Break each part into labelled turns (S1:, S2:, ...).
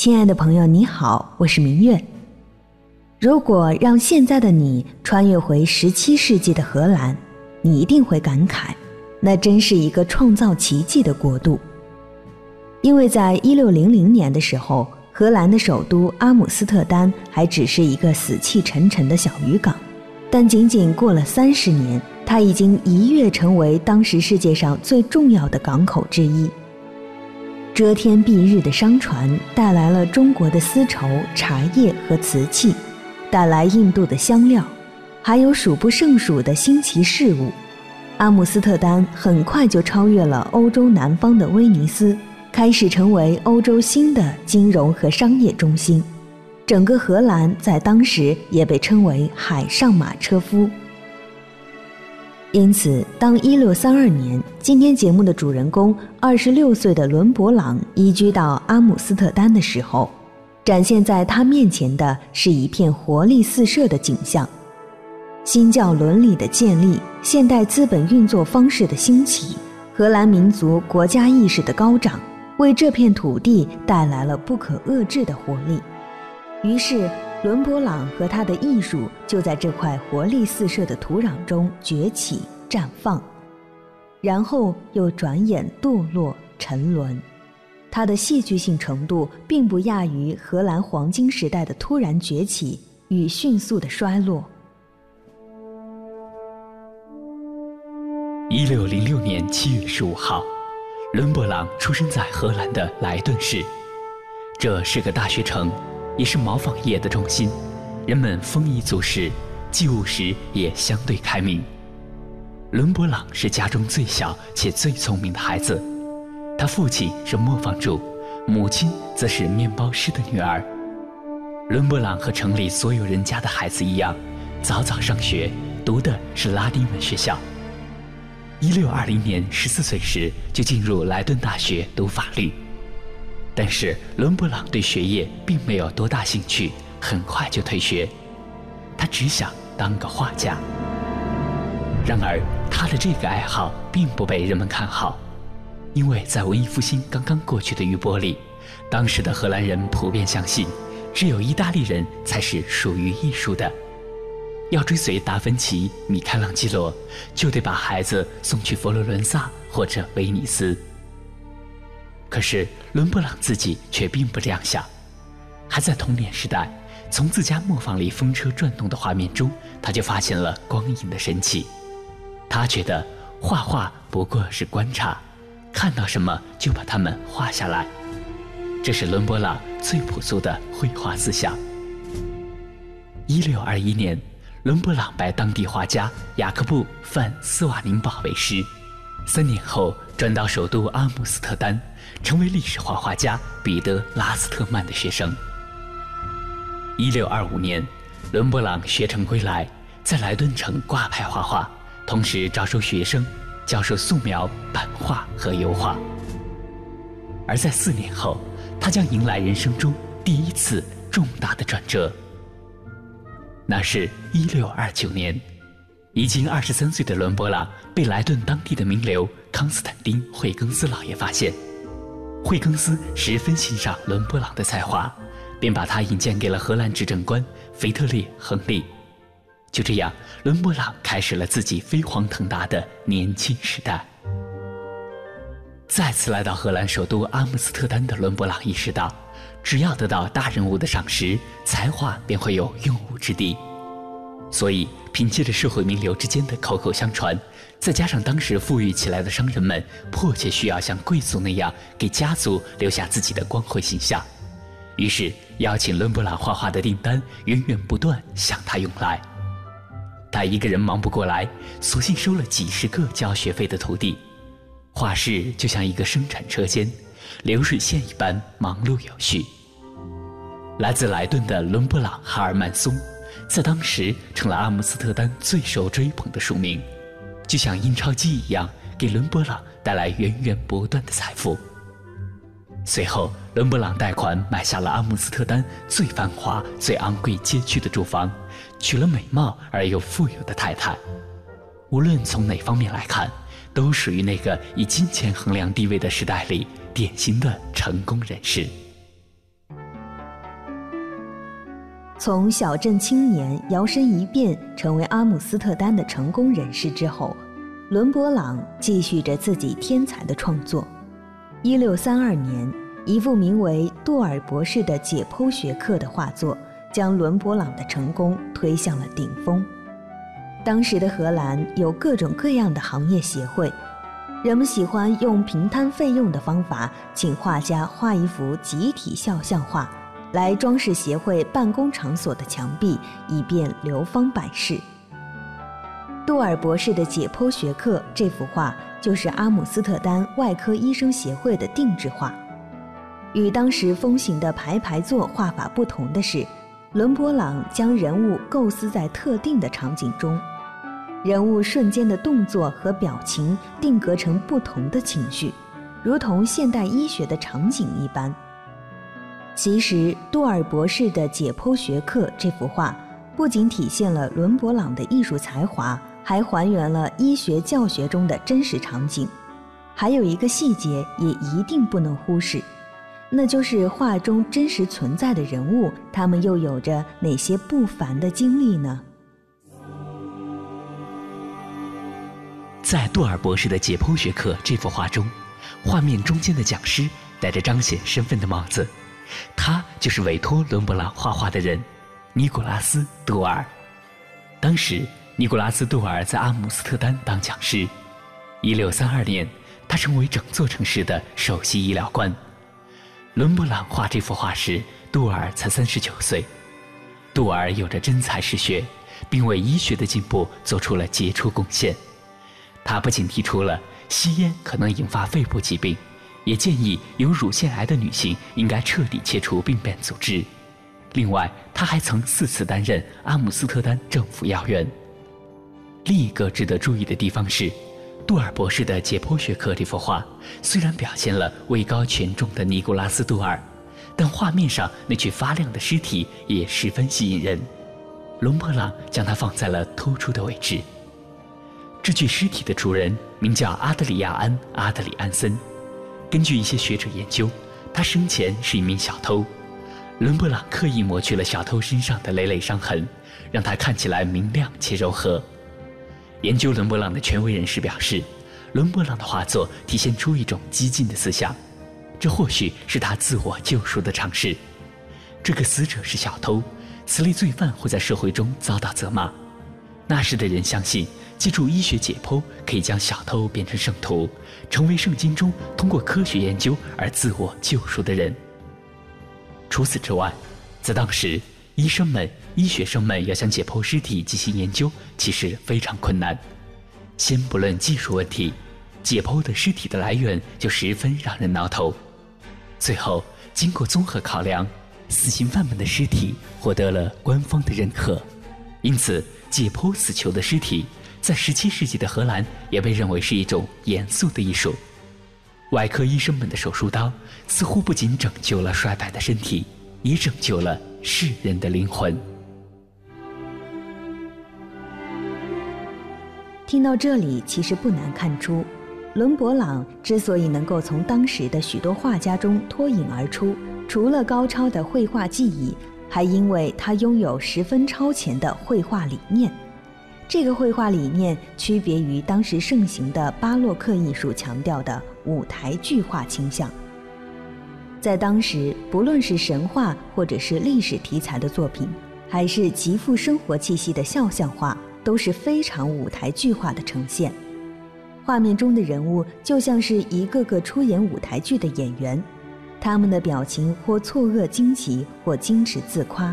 S1: 亲爱的朋友，你好，我是明月。如果让现在的你穿越回十七世纪的荷兰，你一定会感慨，那真是一个创造奇迹的国度。因为在一六零零年的时候，荷兰的首都阿姆斯特丹还只是一个死气沉沉的小渔港，但仅仅过了三十年，它已经一跃成为当时世界上最重要的港口之一。遮天蔽日的商船带来了中国的丝绸、茶叶和瓷器，带来印度的香料，还有数不胜数的新奇事物。阿姆斯特丹很快就超越了欧洲南方的威尼斯。开始成为欧洲新的金融和商业中心，整个荷兰在当时也被称为“海上马车夫”。因此，当1632年今天节目的主人公26岁的伦勃朗移居到阿姆斯特丹的时候，展现在他面前的是一片活力四射的景象：新教伦理的建立，现代资本运作方式的兴起，荷兰民族国家意识的高涨。为这片土地带来了不可遏制的活力，于是伦勃朗和他的艺术就在这块活力四射的土壤中崛起绽放，然后又转眼堕落沉沦。他的戏剧性程度并不亚于荷兰黄金时代的突然崛起与迅速的衰落。
S2: 一六零六年七月十五号。伦勃朗出生在荷兰的莱顿市，这是个大学城，也是毛纺业的中心，人们丰衣足食，既务实也相对开明。伦勃朗是家中最小且最聪明的孩子，他父亲是磨坊主，母亲则是面包师的女儿。伦勃朗和城里所有人家的孩子一样，早早上学，读的是拉丁文学校。一六二零年，十四岁时就进入莱顿大学读法律。但是伦勃朗对学业并没有多大兴趣，很快就退学。他只想当个画家。然而，他的这个爱好并不被人们看好，因为在文艺复兴刚刚过去的余波里，当时的荷兰人普遍相信，只有意大利人才是属于艺术的。要追随达芬奇、米开朗基罗，就得把孩子送去佛罗伦萨或者威尼斯。可是伦勃朗自己却并不这样想。还在童年时代，从自家磨坊里风车转动的画面中，他就发现了光影的神奇。他觉得画画不过是观察，看到什么就把它们画下来。这是伦勃朗最朴素的绘画思想。一六二一年。伦勃朗拜当地画家雅各布·范斯瓦宁堡为师，三年后转到首都阿姆斯特丹，成为历史画画家彼得·拉斯特曼的学生。一六二五年，伦勃朗学成归来，在莱顿城挂牌画画，同时招收学生，教授素描、版画和油画。而在四年后，他将迎来人生中第一次重大的转折。那是一六二九年，已经二十三岁的伦勃朗被莱顿当地的名流康斯坦丁·惠更斯老爷发现。惠更斯十分欣赏伦勃朗的才华，便把他引荐给了荷兰执政官腓特烈·亨利。就这样，伦勃朗开始了自己飞黄腾达的年轻时代。再次来到荷兰首都阿姆斯特丹的伦勃朗意识到。只要得到大人物的赏识，才华便会有用武之地。所以，凭借着社会名流之间的口口相传，再加上当时富裕起来的商人们迫切需要像贵族那样给家族留下自己的光辉形象，于是邀请伦勃朗画画的订单源源不断向他涌来。他一个人忙不过来，索性收了几十个交学费的徒弟，画室就像一个生产车间。流水线一般忙碌有序。来自莱顿的伦勃朗·哈尔曼松，在当时成了阿姆斯特丹最受追捧的署名，就像印钞机一样，给伦勃朗带来源源不断的财富。随后，伦勃朗贷款买下了阿姆斯特丹最繁华、最昂贵街区的住房，娶了美貌而又富有的太太。无论从哪方面来看，都属于那个以金钱衡量地位的时代里。典型的成功人士。
S1: 从小镇青年摇身一变成为阿姆斯特丹的成功人士之后，伦勃朗继续着自己天才的创作。一六三二年，一幅名为《杜尔博士的解剖学课》的画作，将伦勃朗的成功推向了顶峰。当时的荷兰有各种各样的行业协会，人们喜欢用平摊费用的方法，请画家画一幅集体肖像画。来装饰协会办公场所的墙壁，以便流芳百世。杜尔博士的解剖学课这幅画就是阿姆斯特丹外科医生协会的定制画。与当时风行的排排坐画法不同的是，伦勃朗将人物构思在特定的场景中，人物瞬间的动作和表情定格成不同的情绪，如同现代医学的场景一般。其实，杜尔博士的解剖学课这幅画不仅体现了伦勃朗的艺术才华，还还原了医学教学中的真实场景。还有一个细节也一定不能忽视，那就是画中真实存在的人物，他们又有着哪些不凡的经历呢？
S2: 在杜尔博士的解剖学课这幅画中，画面中间的讲师戴着彰显身份的帽子。他就是委托伦勃朗画画的人，尼古拉斯·杜尔。当时，尼古拉斯·杜尔在阿姆斯特丹当讲师。一六三二年，他成为整座城市的首席医疗官。伦勃朗画这幅画时，杜尔才三十九岁。杜尔有着真才实学，并为医学的进步做出了杰出贡献。他不仅提出了吸烟可能引发肺部疾病。也建议有乳腺癌的女性应该彻底切除病变组织。另外，他还曾四次担任阿姆斯特丹政府要员。另一个值得注意的地方是，杜尔博士的解剖学课这幅画虽然表现了位高权重的尼古拉斯·杜尔，但画面上那具发亮的尸体也十分吸引人。隆勃朗将它放在了突出的位置。这具尸体的主人名叫阿德里亚安·阿德里安森。根据一些学者研究，他生前是一名小偷。伦勃朗刻意抹去了小偷身上的累累伤痕，让他看起来明亮且柔和。研究伦勃朗的权威人士表示，伦勃朗的画作体现出一种激进的思想，这或许是他自我救赎的尝试。这个死者是小偷，此类罪犯会在社会中遭到责骂。那时的人相信。借助医学解剖，可以将小偷变成圣徒，成为圣经中通过科学研究而自我救赎的人。除此之外，在当时，医生们、医学生们要想解剖尸体进行研究，其实非常困难。先不论技术问题，解剖的尸体的来源就十分让人挠头。最后，经过综合考量，死刑犯们的尸体获得了官方的认可，因此解剖死囚的尸体。在十七世纪的荷兰，也被认为是一种严肃的艺术。外科医生们的手术刀似乎不仅拯救了衰败的身体，也拯救了世人的灵魂。
S1: 听到这里，其实不难看出，伦勃朗之所以能够从当时的许多画家中脱颖而出，除了高超的绘画技艺，还因为他拥有十分超前的绘画理念。这个绘画理念区别于当时盛行的巴洛克艺术强调的舞台剧化倾向。在当时，不论是神话或者是历史题材的作品，还是极富生活气息的肖像画，都是非常舞台剧化的呈现。画面中的人物就像是一个个出演舞台剧的演员，他们的表情或错愕惊奇，或矜持自夸。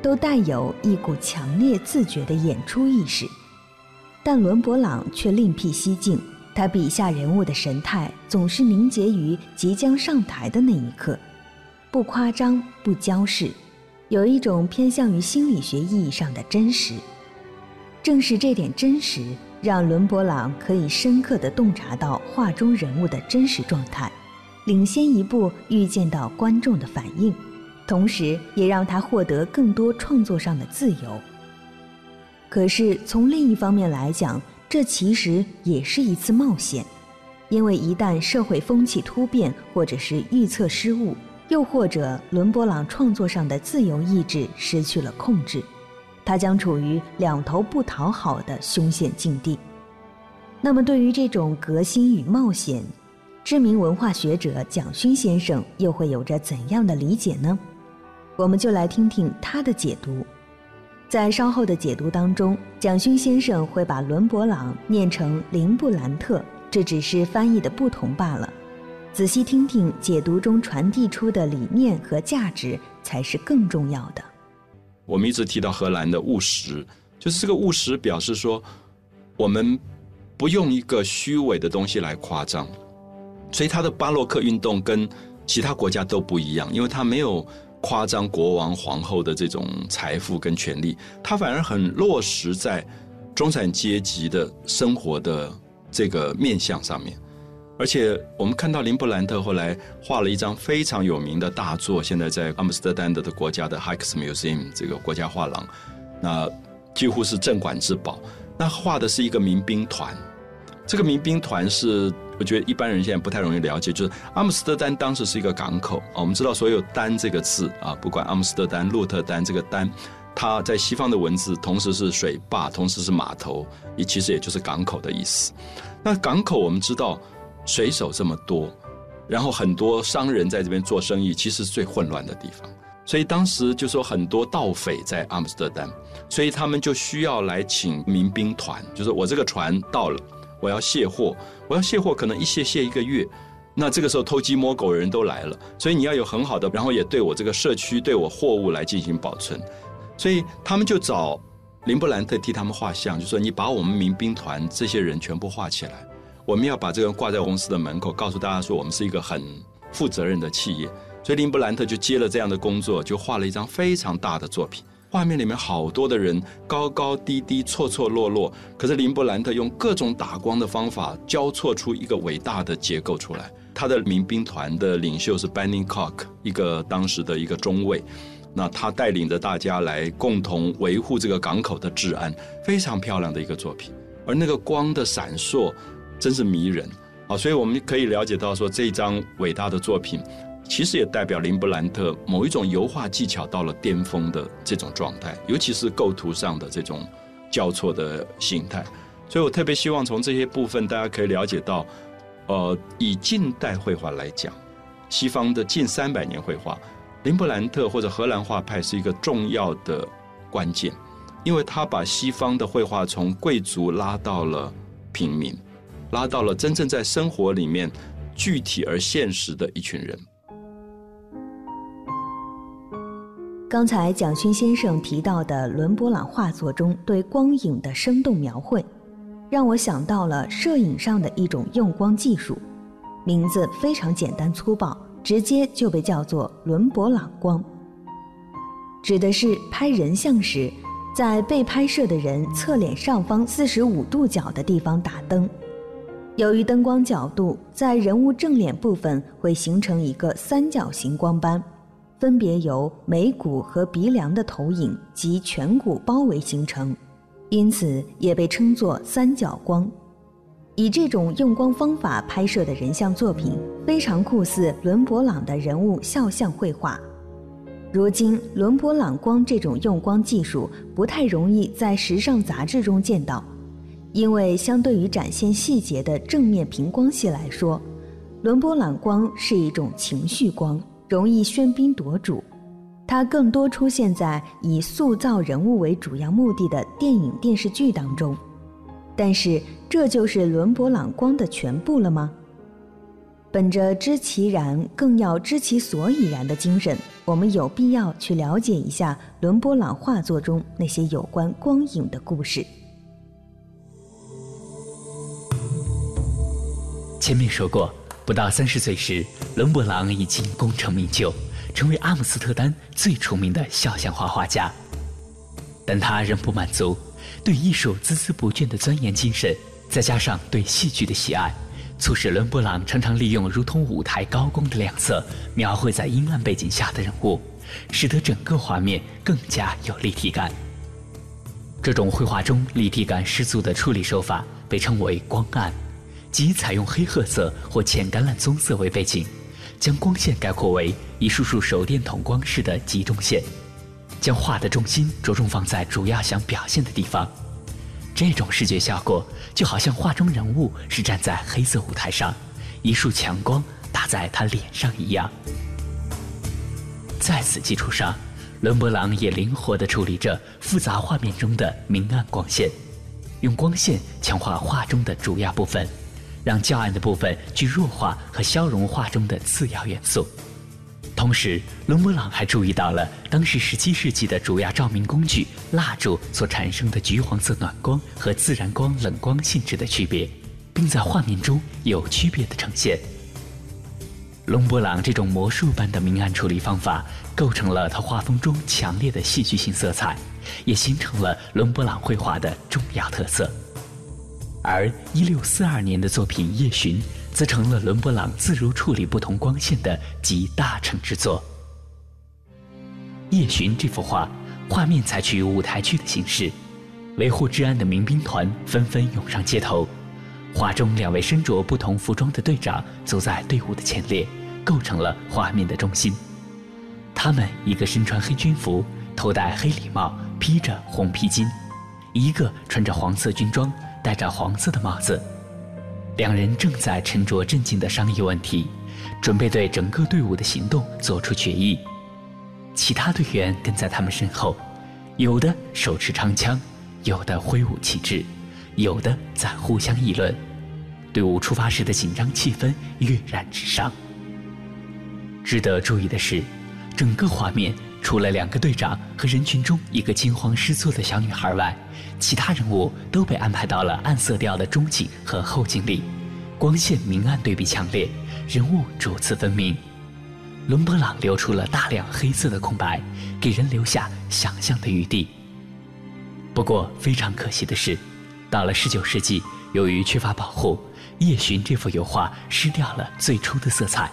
S1: 都带有一股强烈自觉的演出意识，但伦勃朗却另辟蹊径。他笔下人物的神态总是凝结于即将上台的那一刻，不夸张，不矫饰，有一种偏向于心理学意义上的真实。正是这点真实，让伦勃朗可以深刻地洞察到画中人物的真实状态，领先一步预见到观众的反应。同时，也让他获得更多创作上的自由。可是，从另一方面来讲，这其实也是一次冒险，因为一旦社会风气突变，或者是预测失误，又或者伦勃朗创作上的自由意志失去了控制，他将处于两头不讨好的凶险境地。那么，对于这种革新与冒险，知名文化学者蒋勋先生又会有着怎样的理解呢？我们就来听听他的解读。在稍后的解读当中，蒋勋先生会把伦勃朗念成林布兰特，这只是翻译的不同罢了。仔细听听解读中传递出的理念和价值，才是更重要的。
S3: 我们一直提到荷兰的务实，就是这个务实表示说，我们不用一个虚伪的东西来夸张。所以他的巴洛克运动跟其他国家都不一样，因为他没有夸张国王皇后的这种财富跟权力，他反而很落实在中产阶级的生活的这个面相上面。而且我们看到林布兰特后来画了一张非常有名的大作，现在在阿姆斯特丹的国家的 Rijksmuseum 这个国家画廊，那几乎是镇馆之宝。那画的是一个民兵团，这个民兵团是。我觉得一般人现在不太容易了解，就是阿姆斯特丹当时是一个港口啊。我们知道所有“丹”这个字啊，不管阿姆斯特丹、鹿特丹，这个“丹”，它在西方的文字同时是水坝，同时是码头，也其实也就是港口的意思。那港口我们知道水手这么多，然后很多商人在这边做生意，其实是最混乱的地方。所以当时就说很多盗匪在阿姆斯特丹，所以他们就需要来请民兵团，就是我这个船到了。我要卸货，我要卸货，可能一卸卸一个月，那这个时候偷鸡摸狗的人都来了，所以你要有很好的，然后也对我这个社区、对我货物来进行保存，所以他们就找林布兰特替他们画像，就说你把我们民兵团这些人全部画起来，我们要把这个挂在公司的门口，告诉大家说我们是一个很负责任的企业，所以林布兰特就接了这样的工作，就画了一张非常大的作品。画面里面好多的人高高低低错错落落，可是林布兰特用各种打光的方法交错出一个伟大的结构出来。他的民兵团的领袖是 Benny Cock，一个当时的一个中尉，那他带领着大家来共同维护这个港口的治安，非常漂亮的一个作品。而那个光的闪烁真是迷人啊！所以我们可以了解到说这张伟大的作品。其实也代表林布兰特某一种油画技巧到了巅峰的这种状态，尤其是构图上的这种交错的形态。所以我特别希望从这些部分，大家可以了解到，呃，以近代绘画来讲，西方的近三百年绘画，林布兰特或者荷兰画派是一个重要的关键，因为他把西方的绘画从贵族拉到了平民，拉到了真正在生活里面具体而现实的一群人。
S1: 刚才蒋勋先生提到的伦勃朗画作中对光影的生动描绘，让我想到了摄影上的一种用光技术，名字非常简单粗暴，直接就被叫做伦勃朗光。指的是拍人像时，在被拍摄的人侧脸上方四十五度角的地方打灯，由于灯光角度，在人物正脸部分会形成一个三角形光斑。分别由眉骨和鼻梁的投影及颧骨包围形成，因此也被称作三角光。以这种用光方法拍摄的人像作品，非常酷似伦勃朗的人物肖像绘画。如今，伦勃朗光这种用光技术不太容易在时尚杂志中见到，因为相对于展现细节的正面平光系来说，伦勃朗光是一种情绪光。容易喧宾夺主，它更多出现在以塑造人物为主要目的的电影电视剧当中。但是，这就是伦勃朗光的全部了吗？本着知其然，更要知其所以然的精神，我们有必要去了解一下伦勃朗画作中那些有关光影的故事。
S2: 前面说过。不到三十岁时，伦勃朗已经功成名就，成为阿姆斯特丹最出名的肖像画画家。但他仍不满足，对艺术孜孜不倦的钻研精神，再加上对戏剧的喜爱，促使伦勃朗常常利用如同舞台高光的亮色，描绘在阴暗背景下的人物，使得整个画面更加有立体感。这种绘画中立体感十足的处理手法，被称为光暗。即采用黑褐色或浅橄榄棕色为背景，将光线概括为一束束手电筒光式的集中线，将画的重心着重放在主要想表现的地方。这种视觉效果就好像画中人物是站在黑色舞台上，一束强光打在他脸上一样。在此基础上，伦勃朗也灵活地处理着复杂画面中的明暗光线，用光线强化画中的主要部分。让较暗的部分去弱化和消融画中的次要元素。同时，伦勃朗还注意到了当时17世纪的主要照明工具蜡烛所产生的橘黄色暖光和自然光冷光性质的区别，并在画面中有区别的呈现。伦勃朗这种魔术般的明暗处理方法，构成了他画风中强烈的戏剧性色彩，也形成了伦勃朗绘画的重要特色。而一六四二年的作品《夜巡》则成了伦勃朗自如处理不同光线的集大成之作。《夜巡》这幅画，画面采取舞台剧的形式，维护治安的民兵团纷纷涌上街头，画中两位身着不同服装的队长走在队伍的前列，构成了画面的中心。他们一个身穿黑军服，头戴黑礼帽，披着红披巾；一个穿着黄色军装。戴着黄色的帽子，两人正在沉着镇静地商议问题，准备对整个队伍的行动做出决议。其他队员跟在他们身后，有的手持长枪，有的挥舞旗帜，有的在互相议论。队伍出发时的紧张气氛跃然纸上。值得注意的是，整个画面。除了两个队长和人群中一个惊慌失措的小女孩外，其他人物都被安排到了暗色调的中景和后景里，光线明暗对比强烈，人物主次分明。伦勃朗留出了大量黑色的空白，给人留下想象的余地。不过非常可惜的是，到了19世纪，由于缺乏保护，《夜巡》这幅油画失掉了最初的色彩，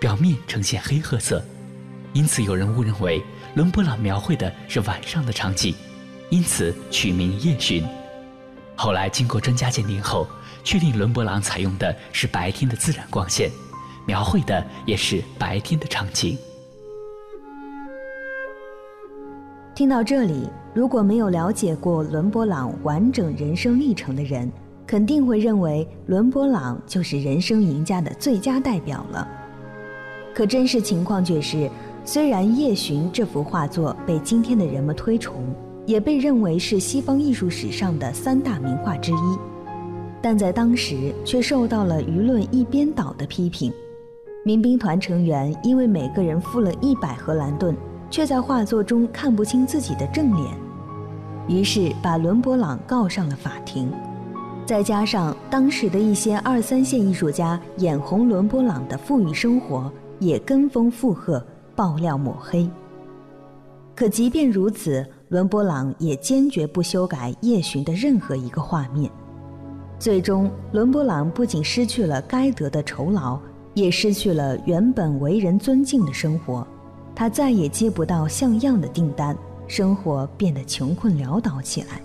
S2: 表面呈现黑褐色。因此，有人误认为伦勃朗描绘的是晚上的场景，因此取名《夜巡》。后来经过专家鉴定后，确定伦勃朗采用的是白天的自然光线，描绘的也是白天的场景。
S1: 听到这里，如果没有了解过伦勃朗完整人生历程的人，肯定会认为伦勃朗就是人生赢家的最佳代表了。可真实情况却是。虽然《夜巡》这幅画作被今天的人们推崇，也被认为是西方艺术史上的三大名画之一，但在当时却受到了舆论一边倒的批评。民兵团成员因为每个人付了一百荷兰盾，却在画作中看不清自己的正脸，于是把伦勃朗告上了法庭。再加上当时的一些二三线艺术家眼红伦勃朗的富裕生活，也跟风附和。爆料抹黑。可即便如此，伦勃朗也坚决不修改《夜巡》的任何一个画面。最终，伦勃朗不仅失去了该得的酬劳，也失去了原本为人尊敬的生活。他再也接不到像样的订单，生活变得穷困潦倒起来。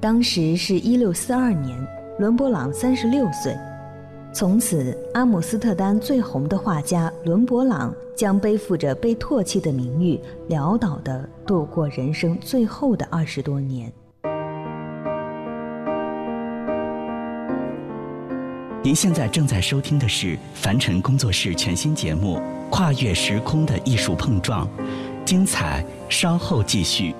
S1: 当时是一六四二年，伦勃朗三十六岁。从此，阿姆斯特丹最红的画家伦勃朗将背负着被唾弃的名誉，潦倒地度过人生最后的二十多年。
S4: 您现在正在收听的是凡尘工作室全新节目《跨越时空的艺术碰撞》，精彩稍后继续。